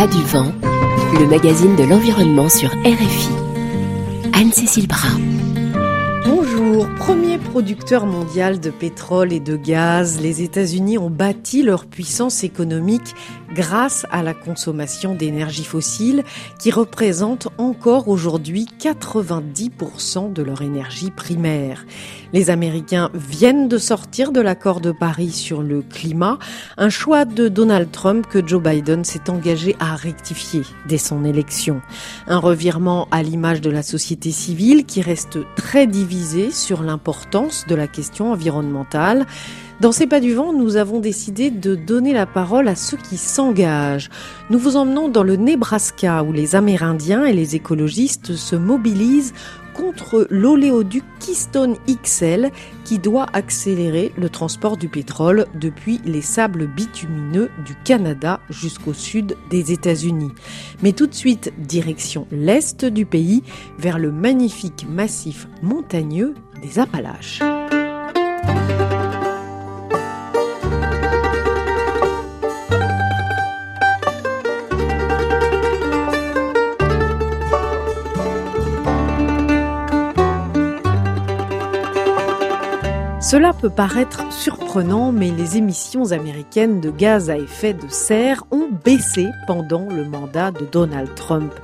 pas du vent, le magazine de l'environnement sur RFI. Anne-Cécile Bras. Bonjour, premier producteur mondial de pétrole et de gaz, les États-Unis ont bâti leur puissance économique grâce à la consommation d'énergie fossile qui représente encore aujourd'hui 90% de leur énergie primaire. Les Américains viennent de sortir de l'accord de Paris sur le climat, un choix de Donald Trump que Joe Biden s'est engagé à rectifier dès son élection. Un revirement à l'image de la société civile qui reste très divisée sur l'importance de la question environnementale. Dans ces pas du vent, nous avons décidé de donner la parole à ceux qui s'engagent. Nous vous emmenons dans le Nebraska où les Amérindiens et les écologistes se mobilisent contre l'oléoduc Keystone XL qui doit accélérer le transport du pétrole depuis les sables bitumineux du Canada jusqu'au sud des États-Unis. Mais tout de suite, direction l'est du pays, vers le magnifique massif montagneux des Appalaches. Cela peut paraître surprenant, mais les émissions américaines de gaz à effet de serre ont baissé pendant le mandat de Donald Trump.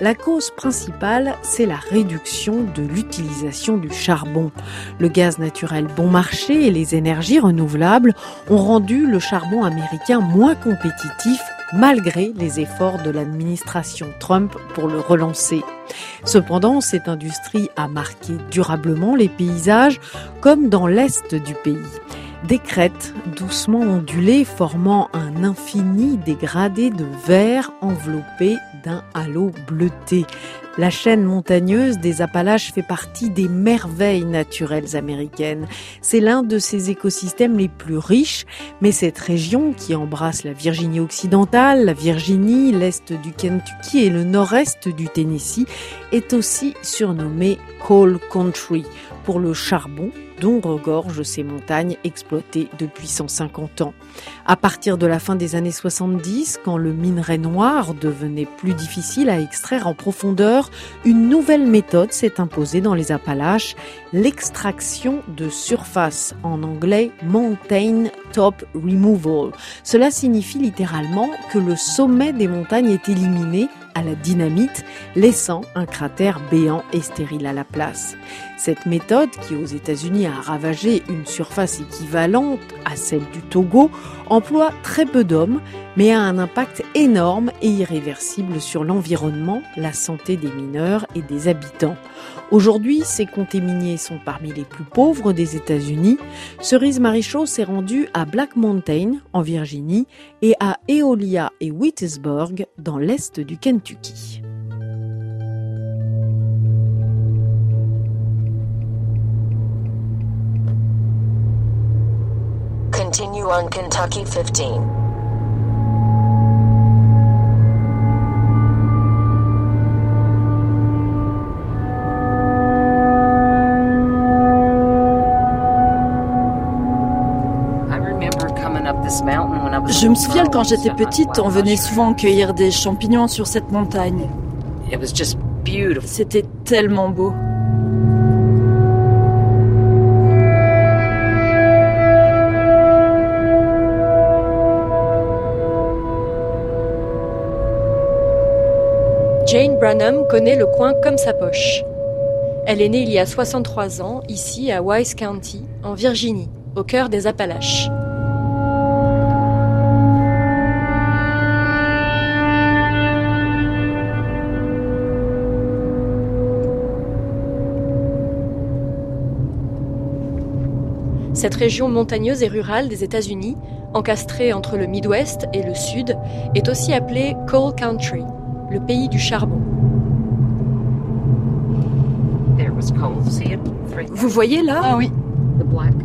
La cause principale, c'est la réduction de l'utilisation du charbon. Le gaz naturel bon marché et les énergies renouvelables ont rendu le charbon américain moins compétitif malgré les efforts de l'administration Trump pour le relancer. Cependant, cette industrie a marqué durablement les paysages comme dans l'est du pays. Des crêtes doucement ondulées formant un infini dégradé de verre enveloppé d'un halo bleuté. La chaîne montagneuse des Appalaches fait partie des merveilles naturelles américaines. C'est l'un de ces écosystèmes les plus riches, mais cette région qui embrasse la Virginie occidentale, la Virginie, l'est du Kentucky et le nord-est du Tennessee est aussi surnommée Coal Country pour le charbon dont regorgent ces montagnes exploitées depuis 150 ans. À partir de la fin des années 70, quand le minerai noir devenait plus difficile à extraire en profondeur, une nouvelle méthode s'est imposée dans les Appalaches, l'extraction de surface, en anglais Mountain Top Removal. Cela signifie littéralement que le sommet des montagnes est éliminé à la dynamite, laissant un cratère béant et stérile à la place. Cette méthode, qui aux États-Unis a ravagé une surface équivalente à celle du Togo, emploie très peu d'hommes, mais a un impact énorme et irréversible sur l'environnement, la santé des mineurs et des habitants. Aujourd'hui, ces comtés miniers sont parmi les plus pauvres des États-Unis. Cerise Marichaud s'est rendue à Black Mountain, en Virginie, et à Eolia et Wittisburg, dans l'est du Kentucky. Kentucky 15. Je me souviens quand j'étais petite, on venait souvent cueillir des champignons sur cette montagne. C'était tellement beau. Branham connaît le coin comme sa poche. Elle est née il y a 63 ans, ici à Wise County, en Virginie, au cœur des Appalaches. Cette région montagneuse et rurale des États-Unis, encastrée entre le Midwest et le Sud, est aussi appelée Coal Country, le pays du charbon. Vous voyez là Ah oui.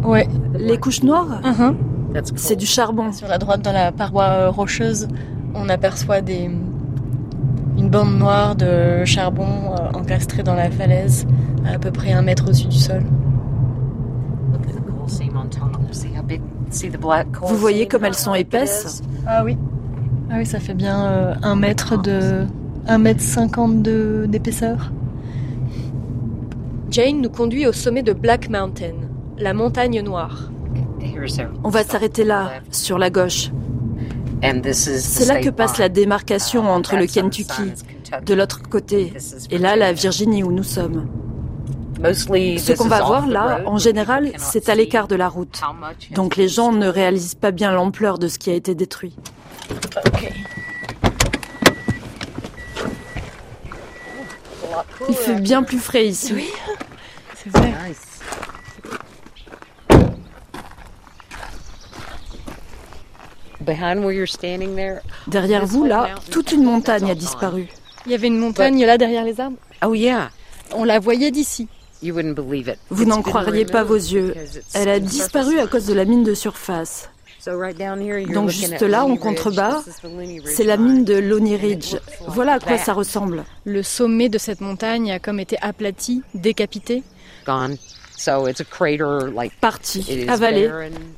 Ouais. Les couches noires Uh-huh. C'est du charbon. Sur la droite, dans la paroi euh, rocheuse, on aperçoit des, une bande noire de charbon euh, encastrée dans la falaise, à, à peu près un mètre au-dessus du sol. Vous voyez comme elles sont épaisses? Ah oui. Ah oui, ça fait bien euh, un mètre de 1 mètre 50 de- d'épaisseur. Jane nous conduit au sommet de Black Mountain, la montagne noire. On va s'arrêter là, sur la gauche. C'est là que passe la démarcation entre le Kentucky, de l'autre côté, et là la Virginie où nous sommes. Ce qu'on va voir là, en général, c'est à l'écart de la route. Donc les gens ne réalisent pas bien l'ampleur de ce qui a été détruit. Il fait bien plus frais ici. C'est vrai. Derrière vous, là, toute une montagne a disparu. Il y avait une montagne là derrière les arbres. Oh yeah, On la voyait d'ici. you wouldn't believe it. Vous n'en croiriez pas vos yeux. Elle a disparu à cause de la mine de surface. Donc juste là, en contrebas, c'est la mine de Loney Ridge. Voilà à quoi ça ressemble. Le sommet de cette montagne a comme été aplati, décapité. Gone. So it's a crater like it Parti, avalé.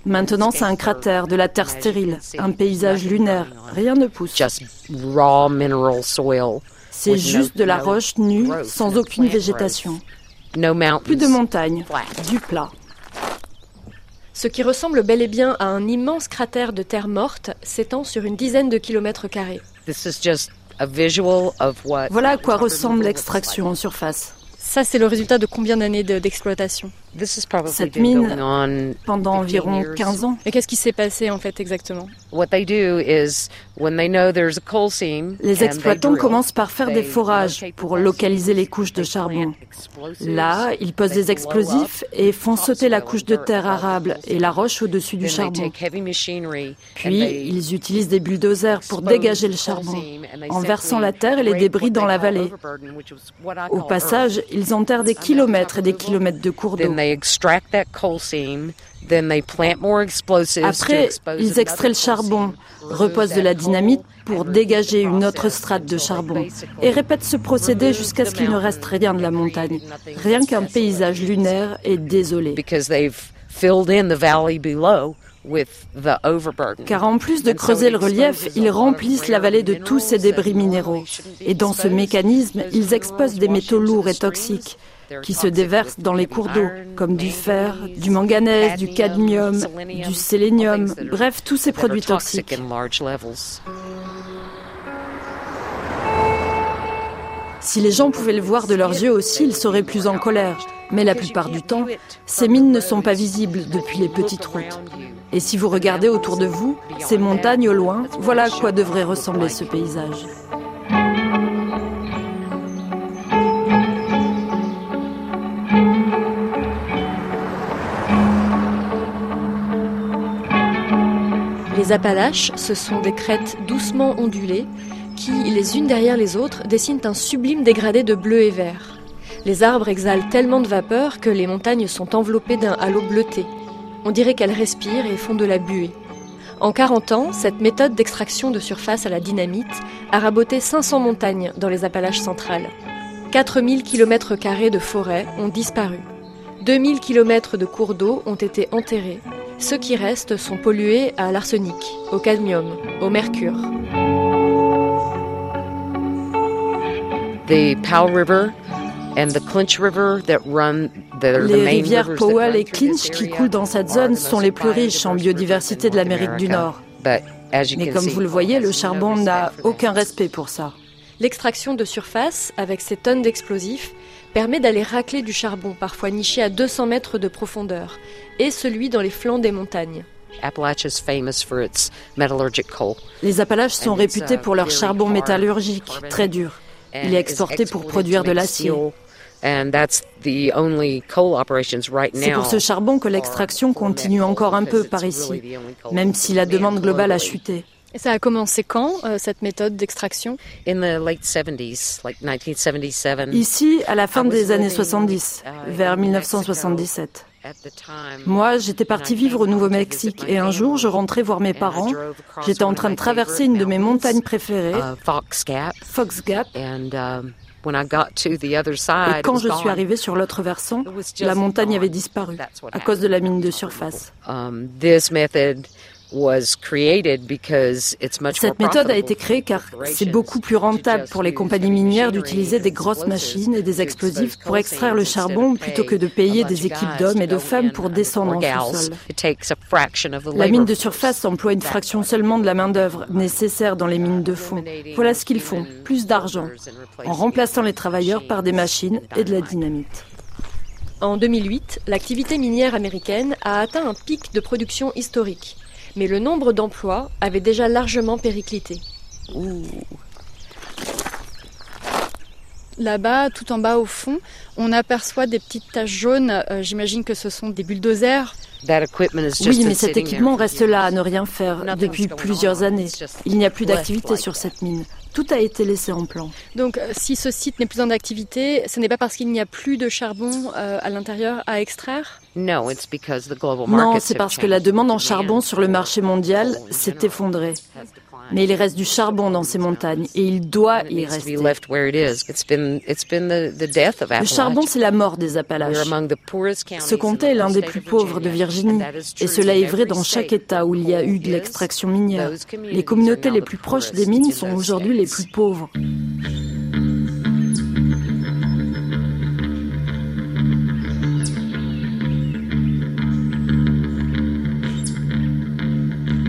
Maintenant, c'est un cratère, de la terre stérile, un paysage lunaire. Rien ne pousse. C'est juste de la roche nue, sans aucune végétation. Plus de montagnes, Flat. du plat. Ce qui ressemble bel et bien à un immense cratère de terre morte s'étend sur une dizaine de kilomètres carrés. Voilà à quoi ressemble l'extraction en surface. Ça, c'est le résultat de combien d'années de- d'exploitation? Cette mine- Pendant 15 environ years. 15 ans. Et qu'est-ce qui s'est passé en fait exactement? What they do is when they know there's a coal seam, Les exploitants commencent par faire des forages pour coal localiser les couches de they charbon. Là, ils posent des blow explosifs up et font sauter la couche de terre above the arable et la roche au-dessus du Then they charbon. Puis, ils utilisent des bulldozers pour dégager le the coal charbon, en versant la terre et les débris dans they la vallée. Au passage, ils enterrent des kilomètres et des kilomètres de cours d'eau. Then they extract that coal seam, then they plant more explosives to Après, ils extraient le charbon, reposent de la dynamite pour dégager une autre strate de charbon et répètent ce procédé jusqu'à ce qu'il ne reste rien de la montagne, rien qu'un paysage lunaire et désolé. Because they've filled in the valley below with the overburden. Car en plus de creuser le relief, ils remplissent la vallée de tous ces débris minéraux. Et dans ce mécanisme, ils exposent des métaux lourds et toxiques qui se déversent dans les cours d'eau, comme du fer, du manganèse, du cadmium, du sélénium, bref, tous ces produits toxiques. Si les gens pouvaient le voir de leurs yeux aussi, ils seraient plus en colère. Mais la plupart du temps, ces mines ne sont pas visibles depuis les petites routes. Et si vous regardez autour de vous, ces montagnes au loin, voilà à quoi devrait ressembler ce paysage. Les Appalaches, ce sont des crêtes doucement ondulées qui, les unes derrière les autres, dessinent un sublime dégradé de bleu et vert. Les arbres exhalent tellement de vapeur que les montagnes sont enveloppées d'un halo bleuté. On dirait qu'elles respirent et font de la buée. En 40 ans, cette méthode d'extraction de surface à la dynamite a raboté 500 montagnes dans les Appalaches centrales. 4000 km de forêt ont disparu. 2000 km de cours d'eau ont été enterrés. Ceux qui restent sont pollués à l'arsenic, au cadmium, au mercure. The Powell River and the Clinch River that run that are the Les rivières Powell run et Clinch this qui area coulent dans cette are zone sont les plus riches en biodiversité de l'Amérique du. Nord. But as you Mais can comme see, vous le voyez, le charbon n'a aucun that. respect pour ça. L'extraction de surface, avec ses tonnes d'explosifs, permet d'aller racler du charbon, parfois niché à 200 mètres de profondeur, et celui dans les flancs des montagnes. Les Appalaches sont réputés pour leur charbon métallurgique, très dur. Il est exporté pour produire de l'acier. steel. And that's the only coal operations right C'est now pour ce charbon que l'extraction continue encore un peu par ici, même si la demande globale a chuté. Et ça a commencé quand, euh, cette méthode d'extraction? In the late 70s, like 1977. Ici, à la fin des années living, 70, uh, vers in 1977. At the time, Moi, j'étais partie vivre au Nouveau-Mexique et un jour, je rentrais voir mes parents. J'étais en train de traverser une de mes montagnes préférées, uh, Fox Gap, Fox Gap, and um, et quand je suis gone. arrivée sur l'autre versant, la montagne avait disparu à cause de la mine de surface. Cette méthode a été créée car c'est beaucoup plus rentable pour les compagnies minières d'utiliser des grosses machines et des explosifs pour extraire le charbon plutôt que de payer des équipes d'hommes et de femmes pour descendre en sous-sol. La mine de surface emploie une fraction seulement de la main-d'œuvre nécessaire dans les mines de fond. Voilà ce qu'ils font, plus d'argent, en remplaçant les travailleurs par des machines et de la dynamite. En 2008, l'activité minière américaine a atteint un pic de production historique mais le nombre d'emplois avait déjà largement périclité. Là-bas, tout en bas au fond, on aperçoit des petites taches jaunes. Euh, j'imagine que ce sont des bulldozers. Oui, mais cet équipement reste là à ne rien faire depuis plusieurs années. Il n'y a plus d'activité sur cette mine. Tout a été laissé en plan. Donc, euh, si ce site n'est plus en activité, ce n'est pas parce qu'il n'y a plus de charbon euh, à l'intérieur à extraire? Non, c'est parce que la demande en charbon sur le marché mondial s'est effondrée. Mais il reste du charbon dans ces montagnes et il doit y rester. Le charbon, c'est la mort des Appalaches. Ce comté est l'un des plus pauvres de Virginie et cela est vrai dans chaque État où il y a eu de l'extraction minière. Les communautés les plus proches des mines sont aujourd'hui les plus pauvres.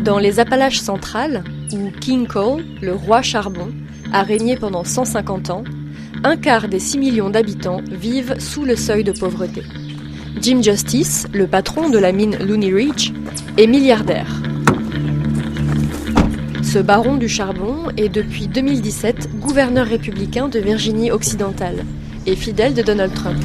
Dans les Appalaches centrales, King Cole, le roi charbon, a régné pendant 150 ans, un quart des 6 millions d'habitants vivent sous le seuil de pauvreté. Jim Justice, le patron de la mine Looney Ridge, est milliardaire. Ce baron du charbon est depuis 2017 gouverneur républicain de Virginie occidentale et fidèle de Donald Trump.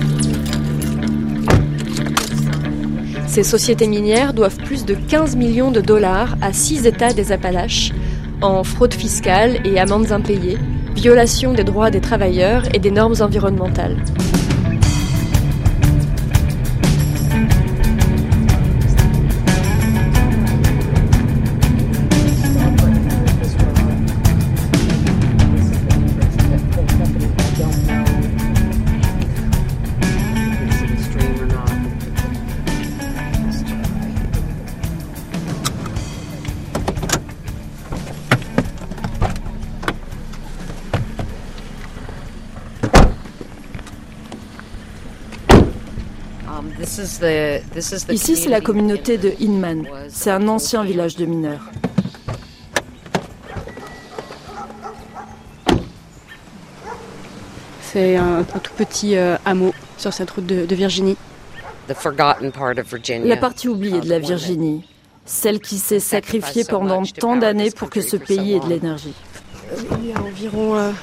Ces sociétés minières doivent plus de 15 millions de dollars à six États des Appalaches en fraude fiscale et amendes impayées, violation des droits des travailleurs et des normes environnementales. Ici, c'est la communauté de Inman. C'est un ancien village de mineurs. C'est un, tout petit euh, hameau sur cette route de, Virginie. La partie oubliée de la Virginie, celle qui s'est sacrifiée pendant tant d'années pour que ce pays ait de l'énergie. Il y a environ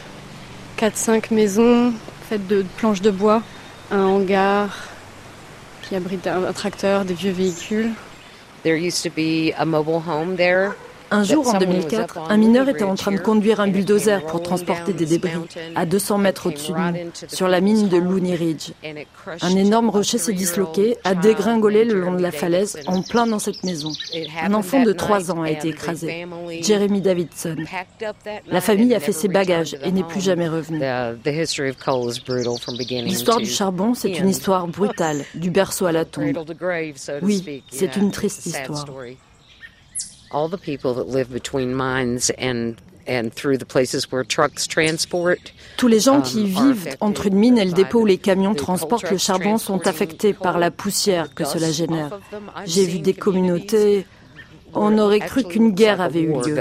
4-5 euh, maisons faites de planches de bois, un hangar, qui abrite un, tracteur, des vieux véhicules. There used to be a mobile home there un jour, en 2004, un mineur était en train de conduire un bulldozer pour transporter des débris à 200 mètres au-dessus de nous, sur la mine de Looney Ridge. Un énorme rocher s'est disloqué, a dégringolé le long de la falaise, en plein dans cette maison. Un enfant de 3 ans a été écrasé, Jeremy Davidson. La famille a fait ses bagages et n'est plus jamais revenue. L'histoire du charbon, c'est une histoire brutale, du berceau à la tombe. Oui, c'est une triste histoire. Tous les gens qui um, vivent entre une mine et le dépôt où les camions transportent le charbon sont affectés par la poussière que cela génère. J'ai vu des communautés. On aurait cru qu'une guerre avait eu lieu.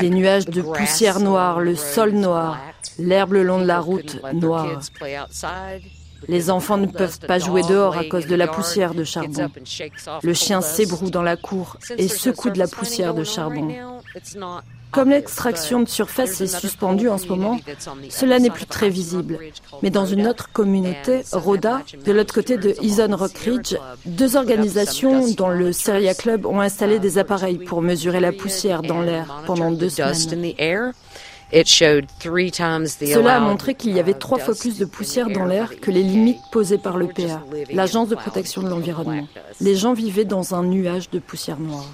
Des nuages de poussière noire, le sol noir, l'herbe le long de la route noire. Les enfants ne peuvent pas jouer dehors à cause de la poussière de charbon. Le chien s'ébroue dans la cour et secoue de la poussière de charbon. Comme l'extraction de surface est suspendue en ce moment, cela n'est plus très visible. Mais dans une autre communauté, Rhoda, de l'autre côté de Ison Rock Ridge, deux organisations, dont le Seria Club, ont installé des appareils pour mesurer la poussière dans l'air pendant deux semaines. Cela a montré qu'il y avait trois fois plus de poussière dans l'air que les limites posées par le PA, l'Agence de protection de l'environnement. Les gens vivaient dans un nuage de poussière noire.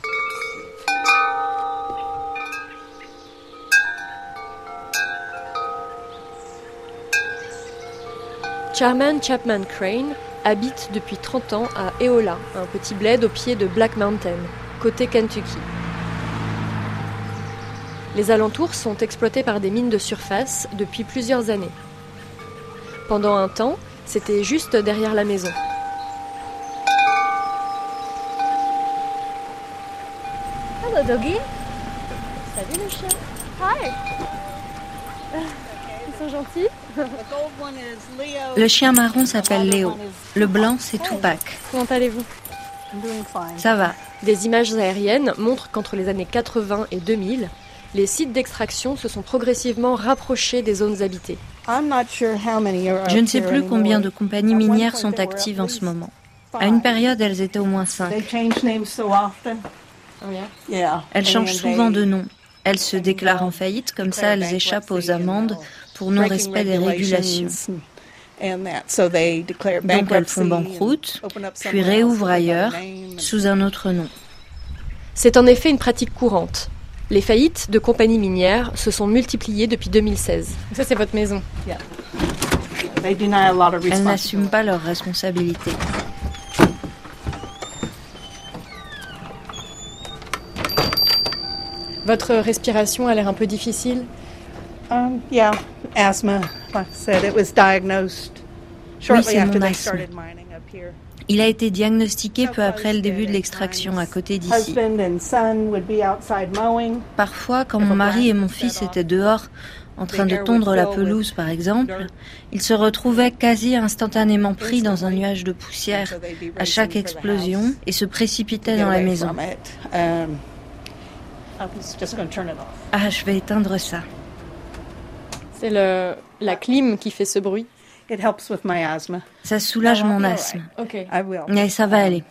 Chairman Chapman Crane habite depuis 30 ans à Eola, un petit bled au pied de Black Mountain, côté Kentucky. Les alentours sont exploités par des mines de surface depuis plusieurs années. Pendant un temps, c'était juste derrière la maison. Hello, doggy. Salut le chien. Hi. Ils sont gentils. Le chien marron s'appelle Léo. Le blanc, c'est Tupac. Comment allez-vous? Ça va. Des images aériennes montrent qu'entre les années 80 et 2000, les sites d'extraction se sont progressivement rapprochés des zones habitées. Je ne sais plus combien de compagnies minières sont actives en ce moment. À une période, elles étaient au moins cinq. Elles changent souvent de nom. Elles se déclarent en faillite, comme ça elles échappent aux amendes pour non-respect des régulations. Donc elles font banqueroute, puis réouvrent ailleurs, sous un autre nom. C'est en effet une pratique courante. Les faillites de compagnies minières se sont multipliées depuis 2016. Ça, c'est votre maison. Elles n'assument pas leurs responsabilités. Votre respiration a l'air un peu difficile. Um, yeah, asthma. Like I said, it was diagnosed shortly after they started mining up here. Il a été diagnostiqué peu après le début de l'extraction à côté d'ici. Parfois, quand mon mari et mon fils étaient dehors en train de tondre la pelouse par exemple, ils se retrouvaient quasi instantanément pris dans un nuage de poussière à chaque explosion et se précipitaient dans la maison. Ah, je vais éteindre ça. C'est la clim qui fait ce bruit. Ça soulage mon asthme. Mais ça va aller.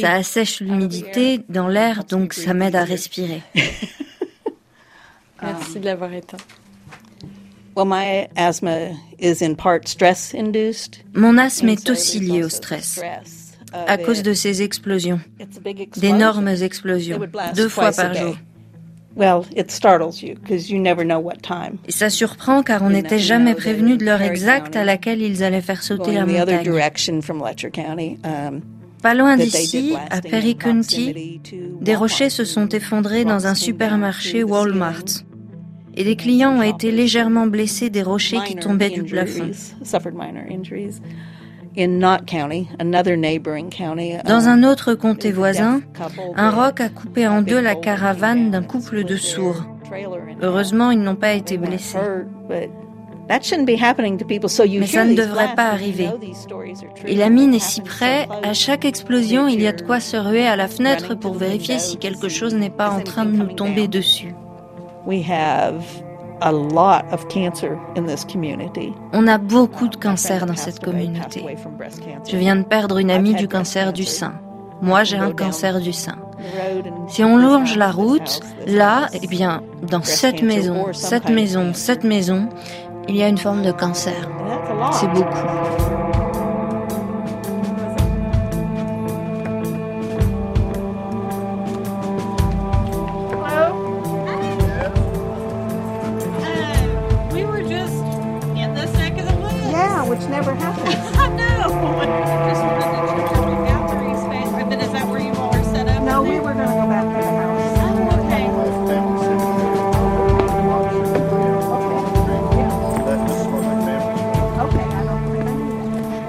Ça assèche l'humidité dans l'air, donc ça m'aide à respirer. Merci de l'avoir éteint. Mon asthme est aussi lié au stress. à cause de ces explosions, d'énormes explosions, deux fois par jour. Et ça surprend car on n'était jamais prévenu de l'heure exacte à laquelle ils allaient faire sauter la montagne. Um, Pas loin d'ici, à Perry County, des rochers se sont effondrés dans un supermarché Walmart. Et des clients ont été légèrement blessés des rochers qui tombaient du plafond. Dans un autre comté voisin, un roc a coupé en deux la caravane d'un couple de sourds. Heureusement, ils n'ont pas été blessés. Mais ça ne devrait pas arriver. Et la mine est si près, à chaque explosion, il y a de quoi se ruer à la fenêtre pour vérifier si quelque chose n'est pas en train de nous tomber dessus. On a beaucoup de cancers dans cette communauté. Je viens de perdre une amie du cancer du sein. Moi, j'ai un cancer du sein. Si on longe la route, là, eh bien, dans cette maison, cette maison, cette maison, il y a une forme de cancer. C'est beaucoup.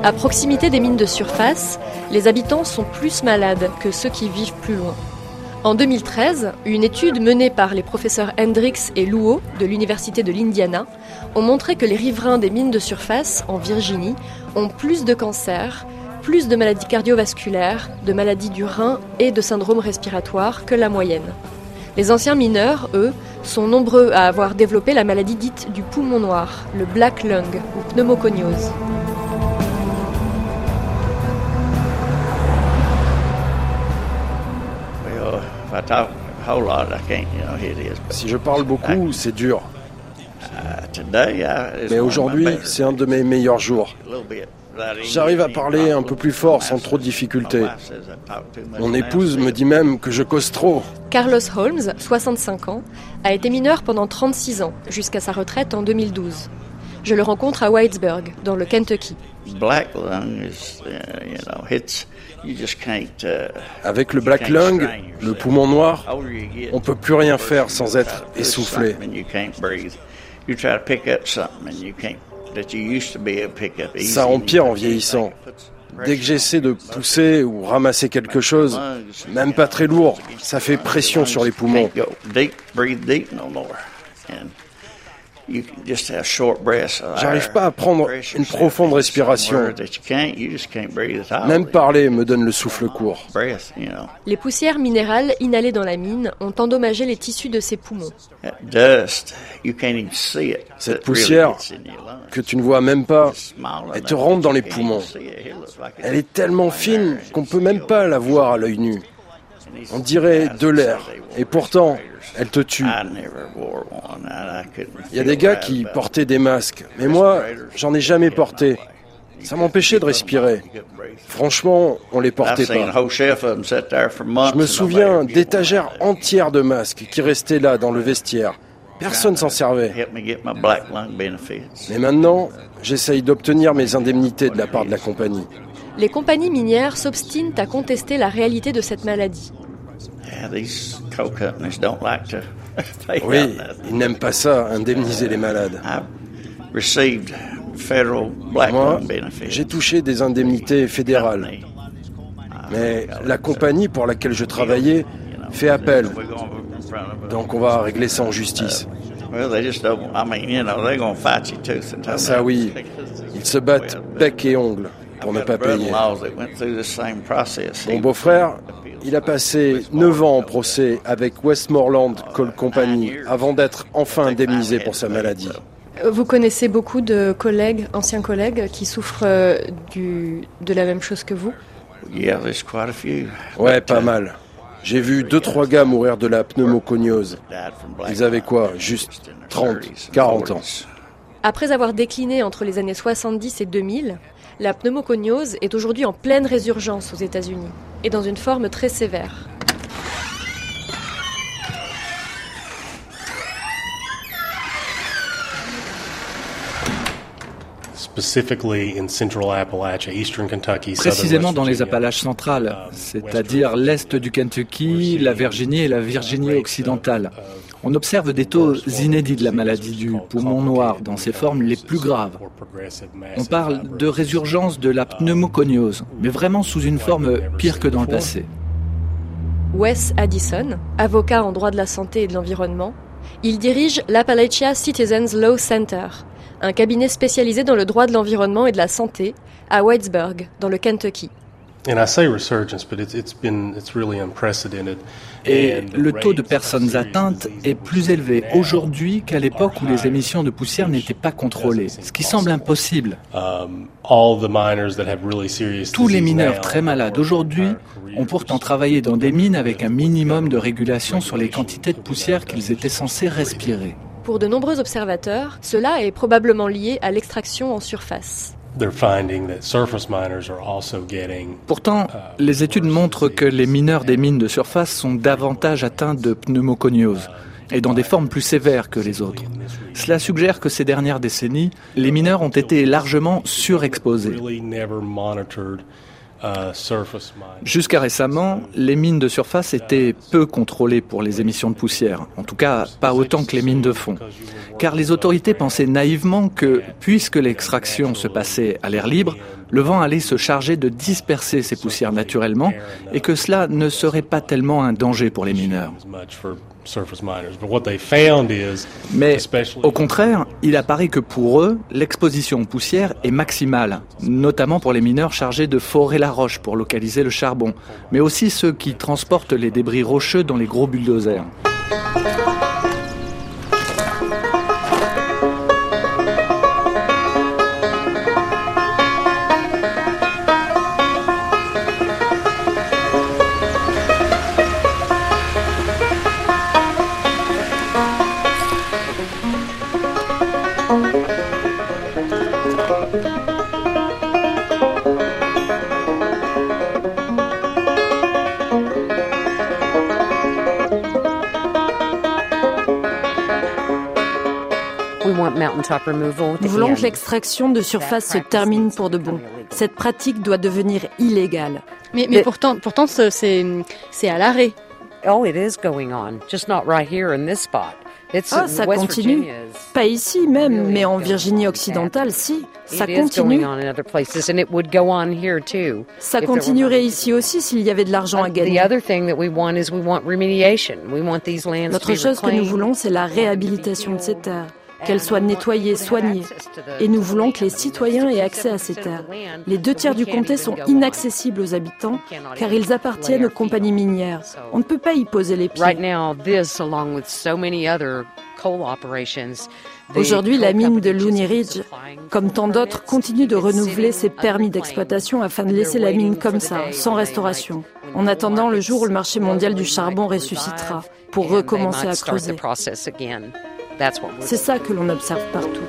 À proximité des mines de surface, les habitants sont plus malades que ceux qui vivent plus loin. En 2013, une étude menée par les professeurs Hendricks et Luo de l'Université de l'Indiana ont montré que les riverains des mines de surface en Virginie ont plus de cancers, plus de maladies cardiovasculaires, de maladies du rein et de syndromes respiratoires que la moyenne. Les anciens mineurs, eux, sont nombreux à avoir développé la maladie dite du poumon noir, le black lung ou pneumoconiose. Si je parle beaucoup, c'est dur. Mais aujourd'hui, c'est un de mes meilleurs jours. J'arrive à parler un peu plus fort sans trop de difficultés. Mon épouse me dit même que je cause trop. Carlos Holmes, 65 ans, a été mineur pendant 36 ans, jusqu'à sa retraite en 2012. Je le rencontre à Whitesburg, dans le Kentucky. Avec le black lung, le poumon noir, on peut plus rien faire sans être essoufflé. Ça empire en vieillissant. Dès que j'essaie de pousser ou ramasser quelque chose, même pas très lourd, ça fait pression sur les poumons. J'arrive pas à prendre une profonde respiration. Même parler me donne le souffle court. Les poussières minérales inhalées dans la mine ont endommagé les tissus de ses poumons. Cette poussière, que tu ne vois même pas, elle te rentre dans les poumons. Elle est tellement fine qu'on peut même pas la voir à l'œil nu. On dirait de l'air. Et pourtant, elle te tue. Il y a des gars qui portaient des masques, mais moi, j'en ai jamais porté. Ça m'empêchait de respirer. Franchement, on les portait pas. Je me souviens d'étagères entières de masques qui restaient là dans le vestiaire. Personne s'en servait. Mais maintenant, j'essaye d'obtenir mes indemnités de la part de la compagnie. Les compagnies minières s'obstinent à contester la réalité de cette maladie. Oui, ils n'aiment pas ça, indemniser les malades. Moi, j'ai touché des indemnités fédérales. Mais la compagnie pour laquelle je travaillais fait appel. Donc on va régler ça en justice. Ah, ça oui, ils se battent bec et ongle pour ne pas payer. Mon beau-frère, il a passé 9 ans en procès avec Westmoreland Coal Company avant d'être enfin indemnisé pour sa maladie. Vous connaissez beaucoup de collègues, anciens collègues, qui souffrent euh, du, de la même chose que vous? Ouais, pas mal. J'ai vu deux trois gars mourir de la pneumoconiose. Ils avaient quoi? Juste 30, 40 ans. Après avoir décliné entre les années 70 et 2000, la pneumoconiose est aujourd'hui en pleine résurgence aux États-Unis et dans une forme très sévère. Précisément dans les Appalaches centrales, c'est-à-dire l'est du Kentucky, la Virginie et la Virginie occidentale. On observe des taux inédits de la maladie du poumon noir dans ses formes les plus graves. On parle de résurgence de la pneumoconiose, mais vraiment sous une forme pire que dans le passé. Wes Addison, avocat en droit de la santé et de l'environnement, il dirige l'Appalachia Citizens Law Center, un cabinet spécialisé dans le droit de l'environnement et de la santé à Whitesburg, dans le Kentucky. Et le taux de personnes atteintes est plus élevé aujourd'hui qu'à l'époque où les émissions de poussière n'étaient pas contrôlées, ce qui semble impossible. Um, Tous les mineurs très malades aujourd'hui ont pourtant travaillé dans des mines avec un minimum de régulation sur les quantités de poussière qu'ils étaient censés respirer. Pour de nombreux observateurs, cela est probablement lié à l'extraction en surface. Pourtant, uh, les études montrent que les mineurs des mines de surface sont davantage atteints de pneumoconiose et dans des formes plus sévères que les autres. Cela suggère que ces dernières décennies, les mineurs ont été largement surexposés. Uh, Jusqu'à récemment, les mines de surface étaient peu contrôlées pour les émissions de poussière, en tout cas pas autant que les mines de fond, car les autorités pensaient naïvement que, puisque l'extraction se passait à l'air libre, le vent allait se charger de disperser ces poussières naturellement et que cela ne serait pas tellement un danger pour les mineurs. Mais au contraire, il apparaît que pour eux, l'exposition aux poussières est maximale, notamment pour les mineurs chargés de forer la roche pour localiser le charbon, mais aussi ceux qui transportent les débris rocheux dans les gros bulldozers. Nous voulons que l'extraction de surface se termine pour de bon. Cette pratique doit devenir illégale. Mais, mais pourtant, pourtant c'est à l'arrêt. Oh, it is going on, just not right here in this spot. Ah, ça continue. Pas ici même, mais en Virginie occidentale, si. Ça continue. Ça continuerait ici aussi s'il y avait de l'argent à gagner. L'autre chose que nous voulons, c'est la réhabilitation de ces terres qu'elles soient nettoyées, soignées. Et nous voulons que les citoyens aient accès à ces terres. Les deux tiers du comté sont inaccessibles aux habitants car ils appartiennent aux compagnies minières. On ne peut pas y poser les pieds. Aujourd'hui, la mine de Looney Ridge, comme tant d'autres, continue de renouveler ses permis d'exploitation afin de laisser la mine comme ça, sans restauration, en attendant le jour où le marché mondial du charbon ressuscitera pour recommencer à creuser. C'est ça que l'on observe partout.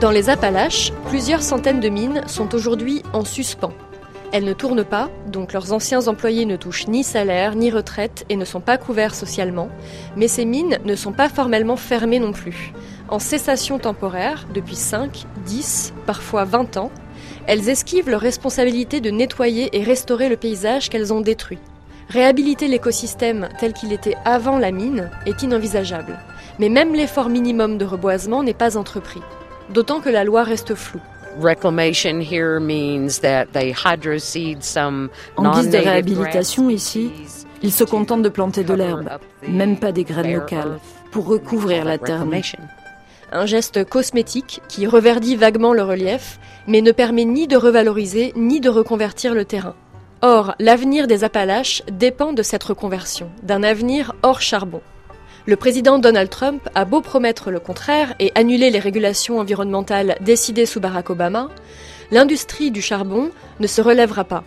Dans les Appalaches, plusieurs centaines de mines sont aujourd'hui en suspens. Elles ne tournent pas, donc leurs anciens employés ne touchent ni salaire ni retraite et ne sont pas couverts socialement, mais ces mines ne sont pas formellement fermées non plus. En cessation temporaire, depuis 5, 10, parfois 20 ans, elles esquivent leur responsabilité de nettoyer et restaurer le paysage qu'elles ont détruit. Réhabiliter l'écosystème tel qu'il était avant la mine est inenvisageable, mais même l'effort minimum de reboisement n'est pas entrepris, d'autant que la loi reste floue. Reclamation here means that they hydroseed some en guise de réhabilitation ici, ils se contentent de planter de l'herbe, même pas des graines locales, pour recouvrir la terre un geste cosmétique qui reverdit vaguement le relief, mais ne permet ni de revaloriser ni de reconvertir le terrain. Or, l'avenir des Appalaches dépend de cette reconversion, d'un avenir hors charbon. Le président Donald Trump a beau promettre le contraire et annuler les régulations environnementales décidées sous Barack Obama, l'industrie du charbon ne se relèvera pas.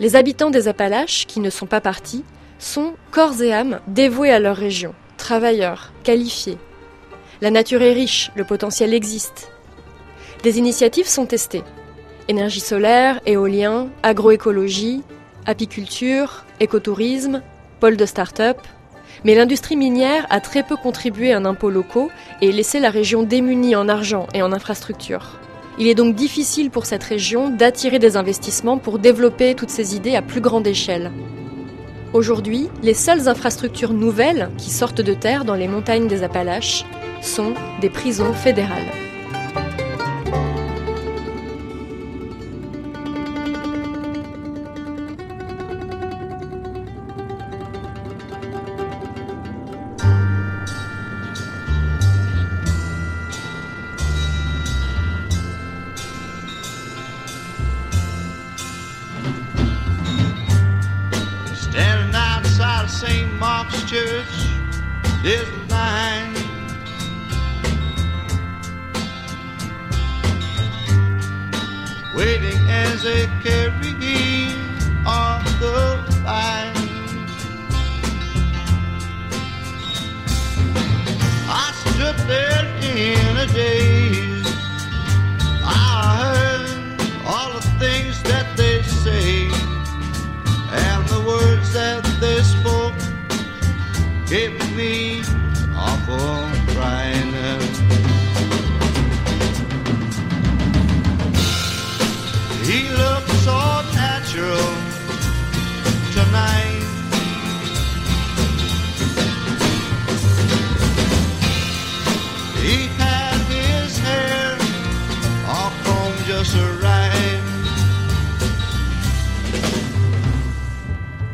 Les habitants des Appalaches, qui ne sont pas partis, sont corps et âme dévoués à leur région, travailleurs, qualifiés, la nature est riche, le potentiel existe. Des initiatives sont testées. Énergie solaire, éolien, agroécologie, apiculture, écotourisme, pôle de start-up. Mais l'industrie minière a très peu contribué à un impôt locaux et laissé la région démunie en argent et en infrastructures. Il est donc difficile pour cette région d'attirer des investissements pour développer toutes ces idées à plus grande échelle. Aujourd'hui, les seules infrastructures nouvelles qui sortent de terre dans les montagnes des Appalaches sont des prisons fédérales. give me awful crying. He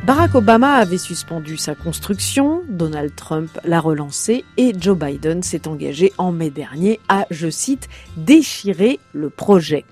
Barack Obama avait suspendu sa construction, Donald Trump l'a relancé et Joe Biden s'est engagé en mai dernier à, je cite, déchirer le projet.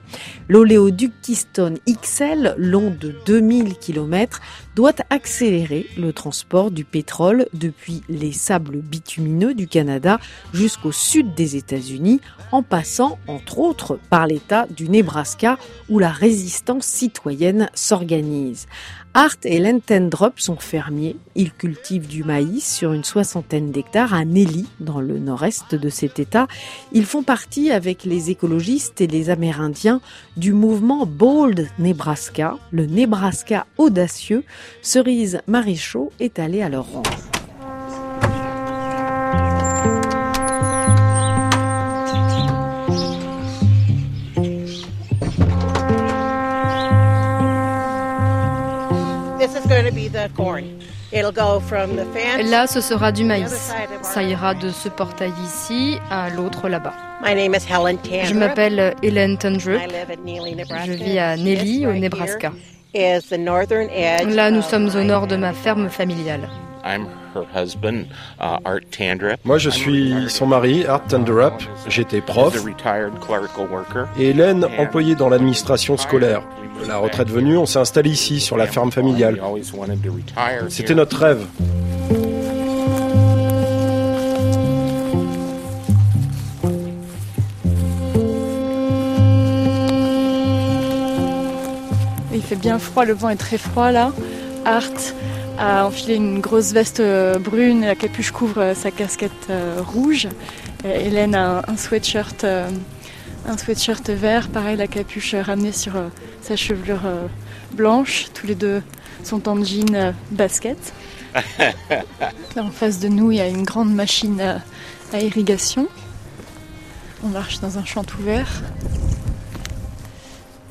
L'oléoduc Keystone XL, long de 2000 km, doit accélérer le transport du pétrole depuis les sables bitumineux du Canada jusqu'au sud des États-Unis, en passant entre autres par l'État du Nebraska où la résistance citoyenne s'organise. Art et Len Tendrop sont fermiers. Ils cultivent du maïs sur une soixantaine d'hectares à Nelly, dans le nord-est de cet État. Ils font partie, avec les écologistes et les Amérindiens, du mouvement Bold Nebraska, le Nebraska audacieux. Cerise Marichaud est allée à leur rencontre. Là, ce sera du maïs. Ça ira de ce portail ici à l'autre là-bas. Je m'appelle Helen Tundrup. Je vis à Nelly, au Nebraska. Là, nous sommes au nord de ma ferme familiale. Uh, Moi, je suis son mari, Art Tendrup. J'étais prof. Et Hélène, employée dans l'administration scolaire. La retraite venue, on s'est installé ici, sur la ferme familiale. C'était notre rêve. Il fait bien froid, le vent est très froid là. Art a enfilé une grosse veste euh, brune, la capuche couvre euh, sa casquette euh, rouge. Hélène a un sweatshirt un sweatshirt vert, pareil la capuche ramenée sur sa chevelure blanche. Tous les deux sont en jean basket. Là en face de nous, il y a une grande machine à, irrigation. On marche dans un champ ouvert,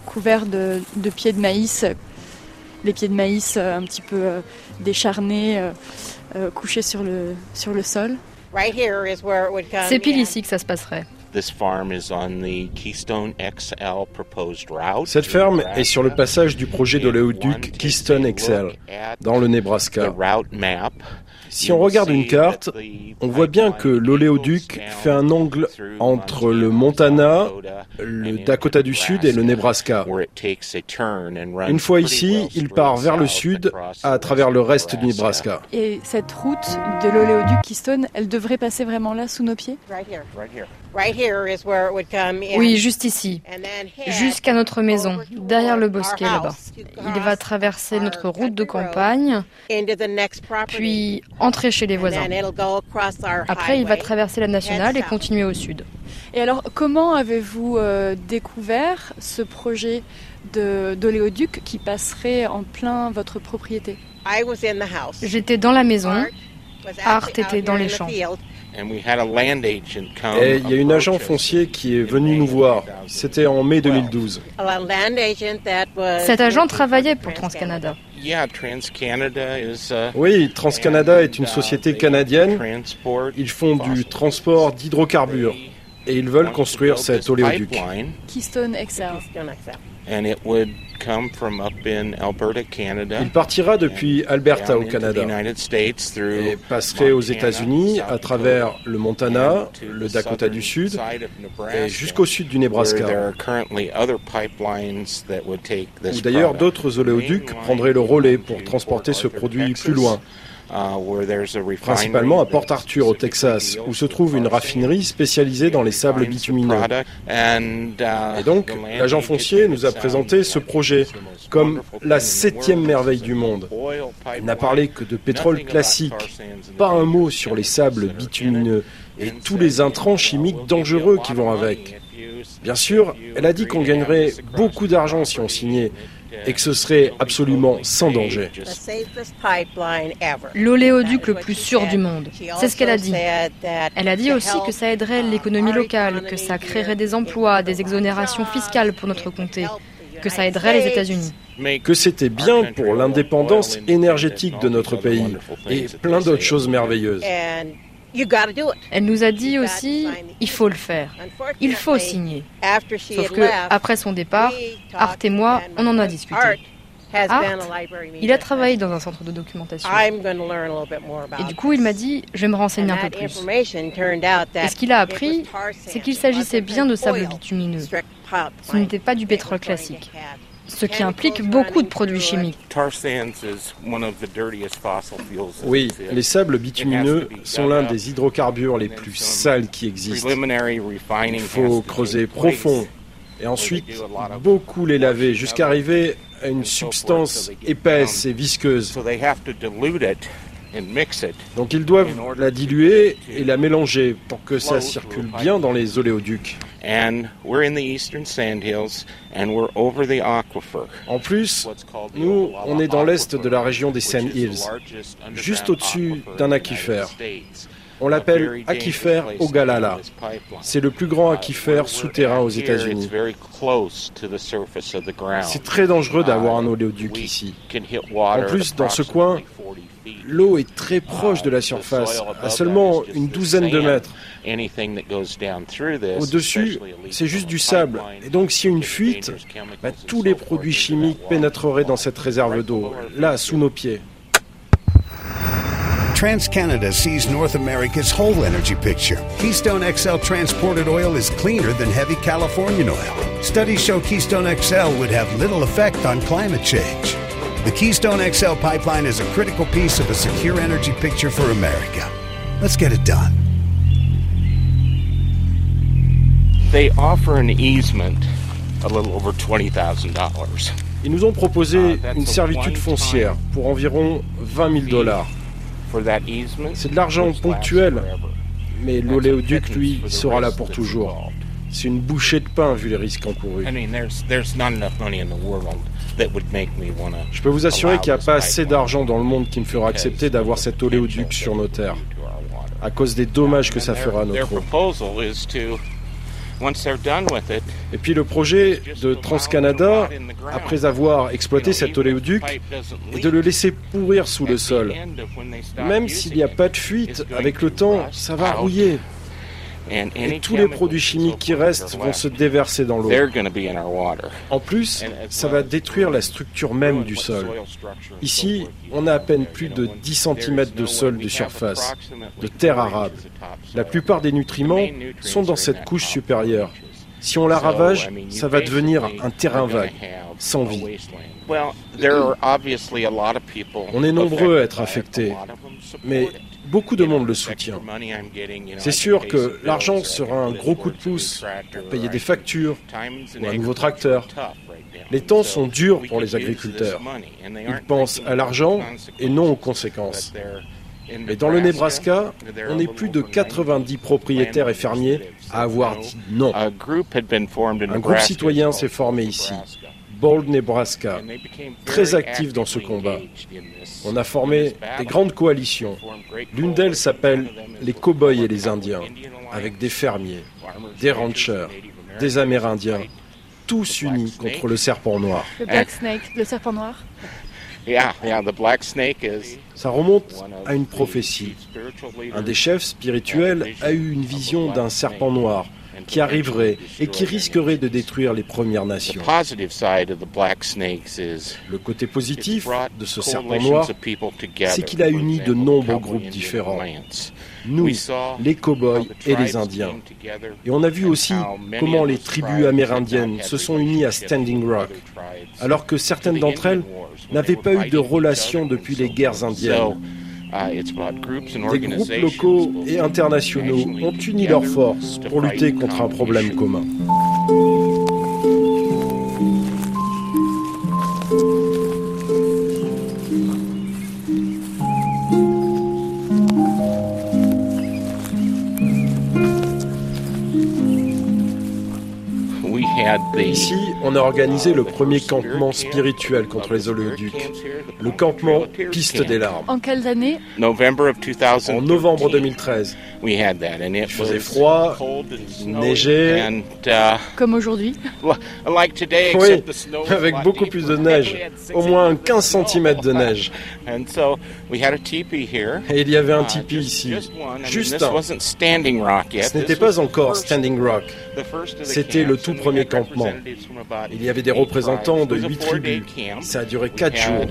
couvert de, pieds de maïs, les pieds de maïs un petit peu décharnés, couchés sur le, sur le sol. C'est pile ici que ça se passerait. Cette ferme est sur le passage du projet d'oléoduc Keystone XL dans le Nebraska. Si on regarde une carte, on voit bien que l'oléoduc fait un angle entre le Montana, le Dakota du Sud et le Nebraska. Une fois ici, il part vers le sud à travers le reste du Nebraska. Et cette route de l'oléoduc Keystone, elle devrait passer vraiment là sous nos pieds? Oui, juste ici, jusqu'à notre maison, derrière le bosquet là-bas. Il va traverser notre route de campagne, puis entrer chez les voisins. Après, il va traverser la nationale et continuer au sud. Et alors, comment avez-vous euh, découvert ce projet d'oléoduc qui passerait en plein votre propriété? J'étais dans la maison, Art était dans les champs. Et il y a une agent foncier qui est venu nous voir. C'était en mai 2012. Cet agent travaillait pour TransCanada. Oui, TransCanada est une société canadienne. Ils font du transport d'hydrocarbures et ils veulent construire cet oléoduc. Keystone XL. Il partira depuis Alberta au Canada et passerait aux États-Unis à travers le Montana, le Dakota du Sud et jusqu'au sud du Nebraska. Où d'ailleurs d'autres oléoducs prendraient le relais pour transporter ce produit plus loin. Uh, principalement à Port Arthur au Texas, où se trouve une raffinerie spécialisée dans les sables bitumineux. Uh, Et donc, l'agent foncier nous a présenté ce projet comme la septième merveille du monde. Il n'a parlé que de pétrole classique, pas un mot sur les sables bitumineux et tous les intrants chimiques dangereux qui vont avec. Bien sûr, elle a dit qu'on gagnerait beaucoup d'argent si on signait, et que ce serait absolument sans danger. L'oléoduc le plus sûr du monde. C'est ce qu'elle a dit. Elle a dit aussi que ça aiderait l'économie locale, que ça créerait des emplois, des exonérations fiscales pour notre comté, que ça aiderait les États-Unis. Que c'était bien pour l'indépendance énergétique de notre pays et plein d'autres choses merveilleuses. Elle nous a dit aussi, il faut le faire, il faut signer. Sauf que après son départ, Art et moi, on en a discuté. Art, il a travaillé dans un centre de documentation. Et du coup, il m'a dit, je vais me renseigner un peu plus. Et ce qu'il a appris, c'est qu'il s'agissait bien de sable bitumineux. Ce n'était pas du pétrole classique ce qui implique beaucoup de produits chimiques. Oui, les sables bitumineux sont l'un des hydrocarbures les plus sales qui existent. Il faut creuser profond et ensuite beaucoup les laver jusqu'à arriver à une substance épaisse et visqueuse. Donc ils doivent la diluer et la mélanger pour que ça circule bien dans les oléoducs. En plus, nous, on est dans l'est de la région des Sand Hills, juste au-dessus d'un aquifère. On l'appelle aquifère Ogalala. C'est le plus grand aquifère souterrain aux États-Unis. C'est très dangereux d'avoir un oléoduc ici. En plus, dans ce coin, l'eau est très proche de la surface, à seulement une douzaine de mètres. Au-dessus, c'est juste du sable. Et donc, s'il y a une fuite, bah, tous les produits chimiques pénétreraient dans cette réserve d'eau, là, sous nos pieds. TransCanada sees North America's whole energy picture. Keystone XL transported oil is cleaner than heavy Californian oil. Studies show Keystone XL would have little effect on climate change. The Keystone XL pipeline is a critical piece of a secure energy picture for America. Let's get it done. They offer an easement a little over $20,000. Ils nous ont proposé une servitude foncière pour environ 20 000 dollars. C'est de l'argent ponctuel, mais l'oléoduc, lui, sera là pour toujours. C'est une bouchée de pain vu les risques encourus. Je peux vous assurer qu'il n'y a pas assez d'argent dans le monde qui me fera accepter d'avoir cet oléoduc sur nos terres, à cause des dommages que ça fera à notre eau. Et puis le projet de TransCanada, après avoir exploité cet oléoduc, est de le laisser pourrir sous le sol. Même s'il n'y a pas de fuite, avec le temps, ça va rouiller. Et tous les produits chimiques qui restent vont se déverser dans l'eau. En plus, ça va détruire la structure même du sol. Ici, on a à peine plus de 10 cm de sol de surface, de terre arable. La plupart des nutriments sont dans cette couche supérieure. Si on la ravage, ça va devenir un terrain vague, sans vie. On est nombreux à être affectés, mais beaucoup de monde le soutient. C'est sûr que l'argent sera un gros coup de pouce pour payer des factures ou un nouveau tracteur. Les temps sont durs pour les agriculteurs. Ils pensent à l'argent et non aux conséquences. Mais dans le Nebraska, on est plus de 90 propriétaires et fermiers à avoir dit non. Un groupe citoyen s'est formé ici. Bold, Nebraska, très actif dans ce combat. On a formé des grandes coalitions. L'une d'elles s'appelle les Cowboys et les Indiens, avec des fermiers, des ranchers, des Amérindiens, tous unis contre le serpent noir. Le Black Snake, le serpent noir ça remonte à une prophétie. Un des chefs spirituels a eu une vision d'un serpent noir qui arriverait et qui risquerait de détruire les Premières Nations. Le côté positif de ce serpent noir, c'est qu'il a uni de nombreux groupes différents. Nous, les cow-boys et les Indiens. Et on a vu aussi comment les tribus amérindiennes se sont unies à Standing Rock, alors que certaines d'entre elles n'avaient pas eu de relation depuis les guerres indiennes. Des groupes locaux et internationaux ont uni leurs forces pour lutter contre un problème commun. Ici, on a organisé le premier campement spirituel contre les oléoducs, le campement Piste des larmes. En quelle année En novembre 2013. Il faisait froid, neigeait. Uh, Comme aujourd'hui Oui, avec beaucoup plus de neige, au moins 15 cm de neige. Et il y avait un uh, tipi ici, juste un. Ce n'était pas encore Standing Rock, c'était le tout premier campement. Il y avait des représentants de huit tribus. Ça a duré quatre jours.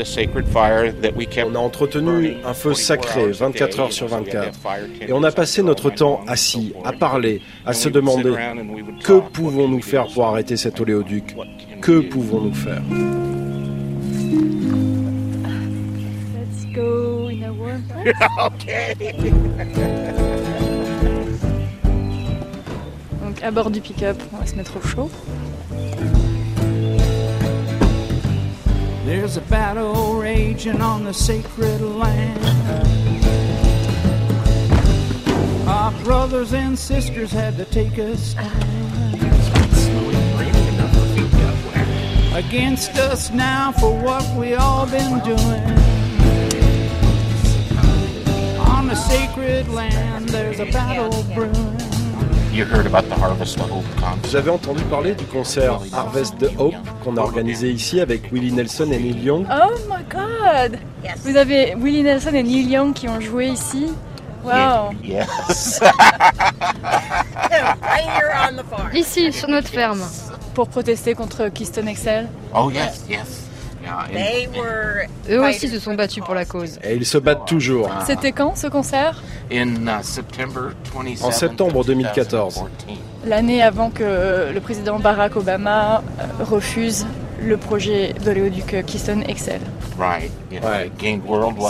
On a entretenu un feu sacré 24 heures sur 24. Et on a passé notre temps assis, à parler, à se demander que pouvons-nous faire pour arrêter cet oléoduc? Que pouvons-nous faire? Donc à bord du pick-up, on va se mettre au chaud. There's a battle raging on the sacred land. Our brothers and sisters had to take a stand against us now for what we all been doing. On the sacred land, there's a battle brewing. You heard about the Harvest of Hope concert. Vous avez entendu parler du concert Harvest the Hope qu'on a organisé ici avec Willie Nelson et Neil Young Oh my god Vous avez Willie Nelson et Neil Young qui ont joué ici? Wow Yes. Ici, sur notre ferme. Pour protester contre Keystone XL oh yes, yes. In, Eux aussi se sont battus pour la cause. Et ils se battent toujours. C'était quand ce concert? In uh, September 27th En septembre of 2014. 2014. L'année avant que le président Barack Obama euh, refuse le projet d'oléoduc Keystone XL.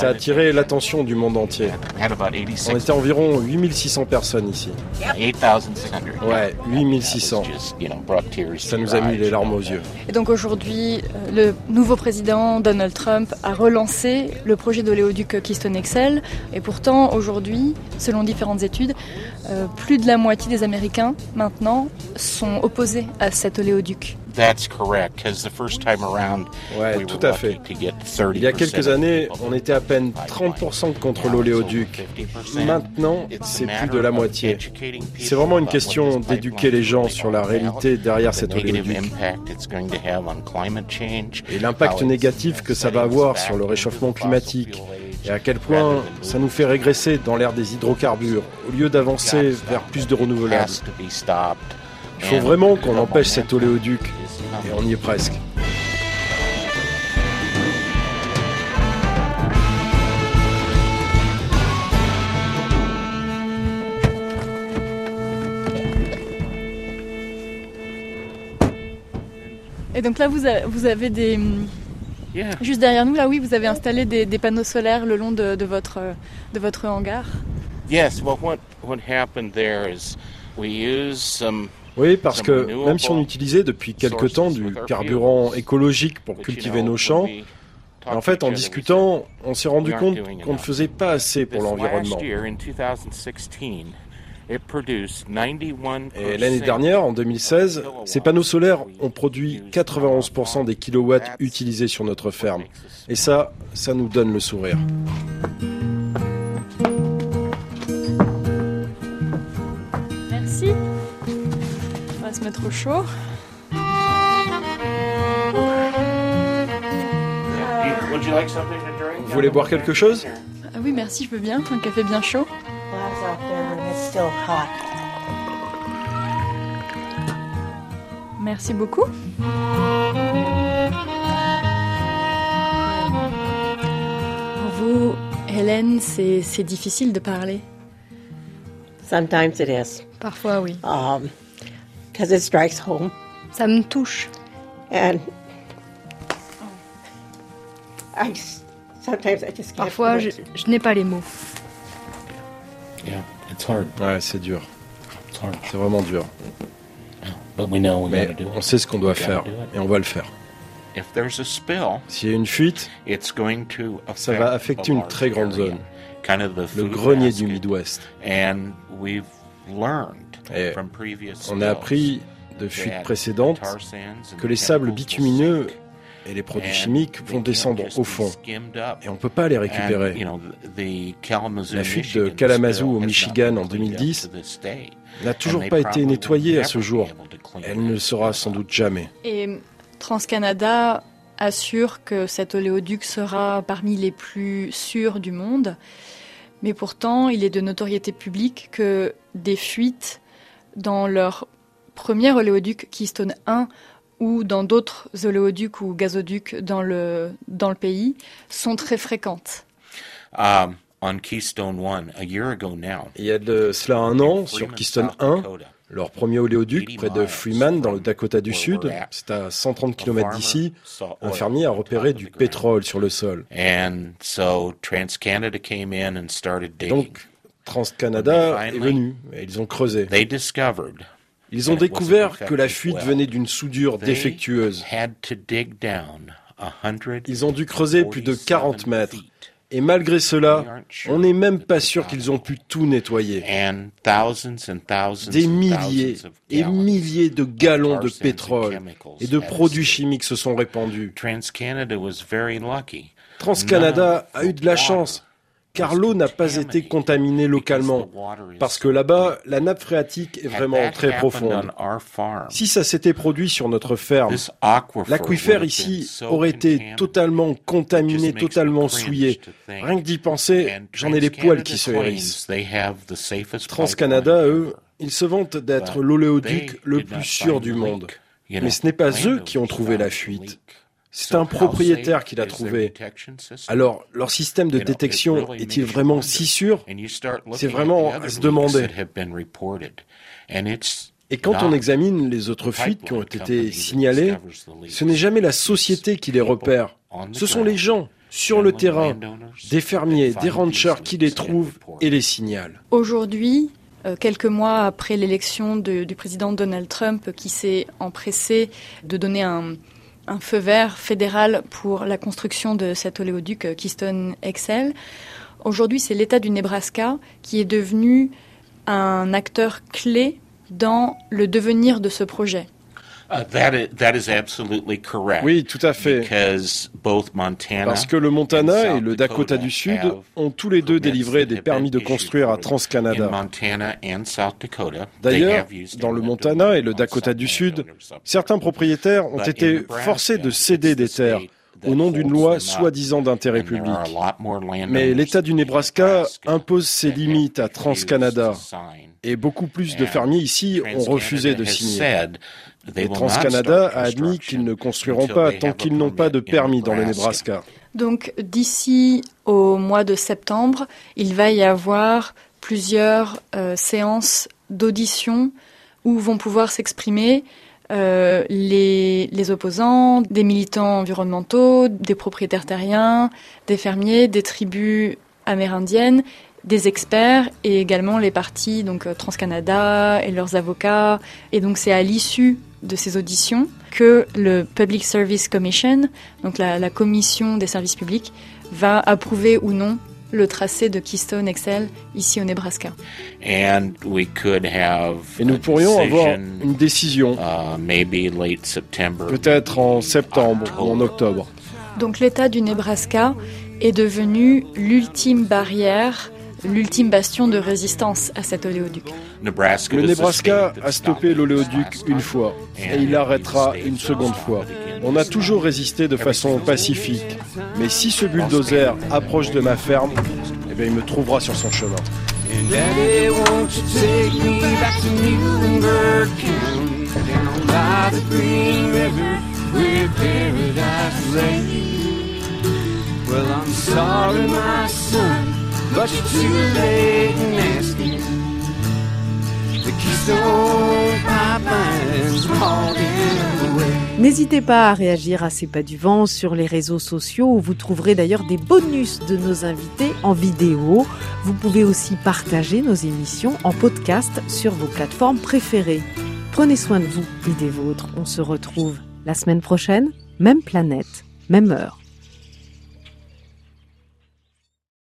Ça a attiré l'attention du monde entier. We had about 86 On était environ 8600 personnes ici. 8,600. Ouais, 8600. Just, you know, brought tears Ça nous a mis les larmes aux yeux. Et donc aujourd'hui, euh, le nouveau président Donald Trump a relancé le projet d'oléoduc Keystone XL. Et pourtant, aujourd'hui, selon différentes études, euh, plus de la moitié des Américains maintenant sont opposés à cet oléoduc. That's correct, because the first time around, Ouais, we tout à fait. lucky to get 30 Il y a quelques années, on était à peine 30% contre l'oléoduc. Maintenant, c'est plus de la moitié. C'est vraiment une question d'éduquer les gens sur la réalité derrière cet oléoduc et l'impact négatif que ça va avoir sur le réchauffement climatique et à quel point ça nous fait régresser dans l'ère des hydrocarbures au lieu d'avancer vers plus de renouvelables. Il faut vraiment qu'on empêche cet oléoduc et on y est presque. Et donc là, vous, a- vous avez des... Yeah. Juste derrière nous, là, oui, vous avez installé des, des panneaux solaires le long de, de votre, de votre hangar. Yes, well, what, what happened there is we used some Oui, parce que même si on utilisait depuis quelque temps du carburant écologique pour cultiver nos champs, en fait, en discutant, on s'est rendu compte qu'on ne faisait pas assez pour l'environnement. Last year, in 2016, it produced 91% Et l'année dernière, en 2016, ces panneaux solaires ont produit 91% des kilowatts utilisés sur notre ferme. Et ça, ça nous donne le sourire. Au chaud. Drink? Vous voulez boire quelque chose? Ah oui, merci, je veux bien. Un café bien chaud. Merci beaucoup. Pour vous, Hélène, c'est c'est difficile de parler. Sometimes it is. Parfois, oui. Um, because it strikes home. Ça me touche. And I s- sometimes I just can't. Parfois, je, n'ai pas les mots. Yeah, it's hard, Ouais, c'est dur. it's hard. C'est vraiment dur. But we know we Mais gotta do on it. sait ce qu'on doit We faire do it. et on va le faire. If there's a spill, S'il y a une fuite, it's going to ça affect va a affecter une large très grande area, zone, kind of the le grenier du. Midwest. And we've learned Et on a appris de fuites précédentes que les sables bitumineux et les produits chimiques vont descendre au fond et on ne peut pas les récupérer. La fuite de Kalamazoo au Michigan en 2010 n'a toujours pas été nettoyée à ce jour. Elle ne le sera sans doute jamais. Et TransCanada assure que cet oléoduc sera parmi les plus sûrs du monde. Mais pourtant, il est de notoriété publique que des fuites dans leur premier oléoduc Keystone 1 ou dans d'autres oléoducs ou gazoducs dans le, dans le pays sont très fréquentes. Um, on Keystone One, a year ago now, Il y a de cela un an, sur Keystone 1, leur premier oléoduc près de Freeman dans le Dakota du Sud, c'est à 130 km d'ici, un fermier a repéré du pétrole sur le sol. and so TransCanada came in and started digging. Donc TransCanada est venu et ils ont creusé. Ils ont découvert que la fuite venait d'une soudure défectueuse. Ils ont dû creuser plus de 40 mètres. Et malgré cela, on n'est même pas sûr qu'ils ont pu tout nettoyer. Des milliers et milliers de gallons de pétrole et de produits chimiques se sont répandus. TransCanada a eu de la chance car l'eau n'a pas été contaminée localement, parce que là-bas, la nappe phréatique est vraiment très profonde. Si ça s'était produit sur notre ferme, l'aquifère ici aurait été totalement contaminé, totalement souillé. Rien que d'y penser, j'en ai les poils qui se hérissent. TransCanada, eux, ils se vantent d'être l'oléoduc le plus sûr du monde. Mais ce n'est pas eux qui ont trouvé la fuite. C'est un propriétaire qui l'a trouvé. Alors, leur système de détection est-il vraiment si sûr? C'est vraiment à se demander. Et quand on examine les autres fuites qui ont été signalées, ce n'est jamais la société qui les repère. Ce sont les gens sur le terrain, des fermiers, des ranchers qui les trouvent et les signalent. Aujourd'hui, euh, quelques mois après l'élection du président Donald Trump qui s'est empressé de donner un, un feu vert fédéral pour la construction de cet oléoduc euh, Keystone XL. Aujourd'hui, c'est l'État du Nebraska qui est devenu un acteur clé dans le devenir de ce projet. Uh, that is, absolutely correct. Oui, tout à fait. Parce que le Montana et le Dakota du Sud ont tous les deux délivré des permis de construire à TransCanada. D'ailleurs, dans le Montana et le Dakota du Sud, certains propriétaires ont été forcés de céder des terres au nom d'une loi soi-disant d'intérêt public. Mais l'État du Nebraska impose ses limites à TransCanada et beaucoup plus de fermiers ici ont refusé de signer. Et TransCanada a admis qu'ils ne construiront pas tant qu'ils n'ont pas de permis dans le Nebraska. Donc d'ici au mois de septembre, il va y avoir plusieurs euh, séances d'audition où vont pouvoir s'exprimer euh, les, les, opposants, des militants environnementaux, des propriétaires terriens, des fermiers, des tribus amérindiennes, des experts et également les partis, donc euh, TransCanada et leurs avocats. Et donc c'est à l'issue de ces auditions que le Public Service Commission, donc la, commission des services publics, va approuver ou non le tracé de Keystone XL ici au Nebraska. Et nous pourrions avoir une décision, uh, peut-être en septembre ou en octobre. Donc l'État du Nebraska est devenu l'ultime barrière l'ultime bastion de résistance à cet oléoduc. Le Nebraska a stoppé l'oléoduc une fois et il l'arrêtera une seconde fois. On a toujours résisté de façon pacifique, mais si ce bulldozer approche de ma ferme, eh bien, il me trouvera sur son chemin. N'hésitez pas à réagir à ces pas du vent sur les réseaux sociaux où vous trouverez d'ailleurs des bonus de nos invités en vidéo. Vous pouvez aussi partager nos émissions en podcast sur vos plateformes préférées. Prenez soin de vous et des vôtres. On se retrouve la semaine prochaine, même planète, même heure.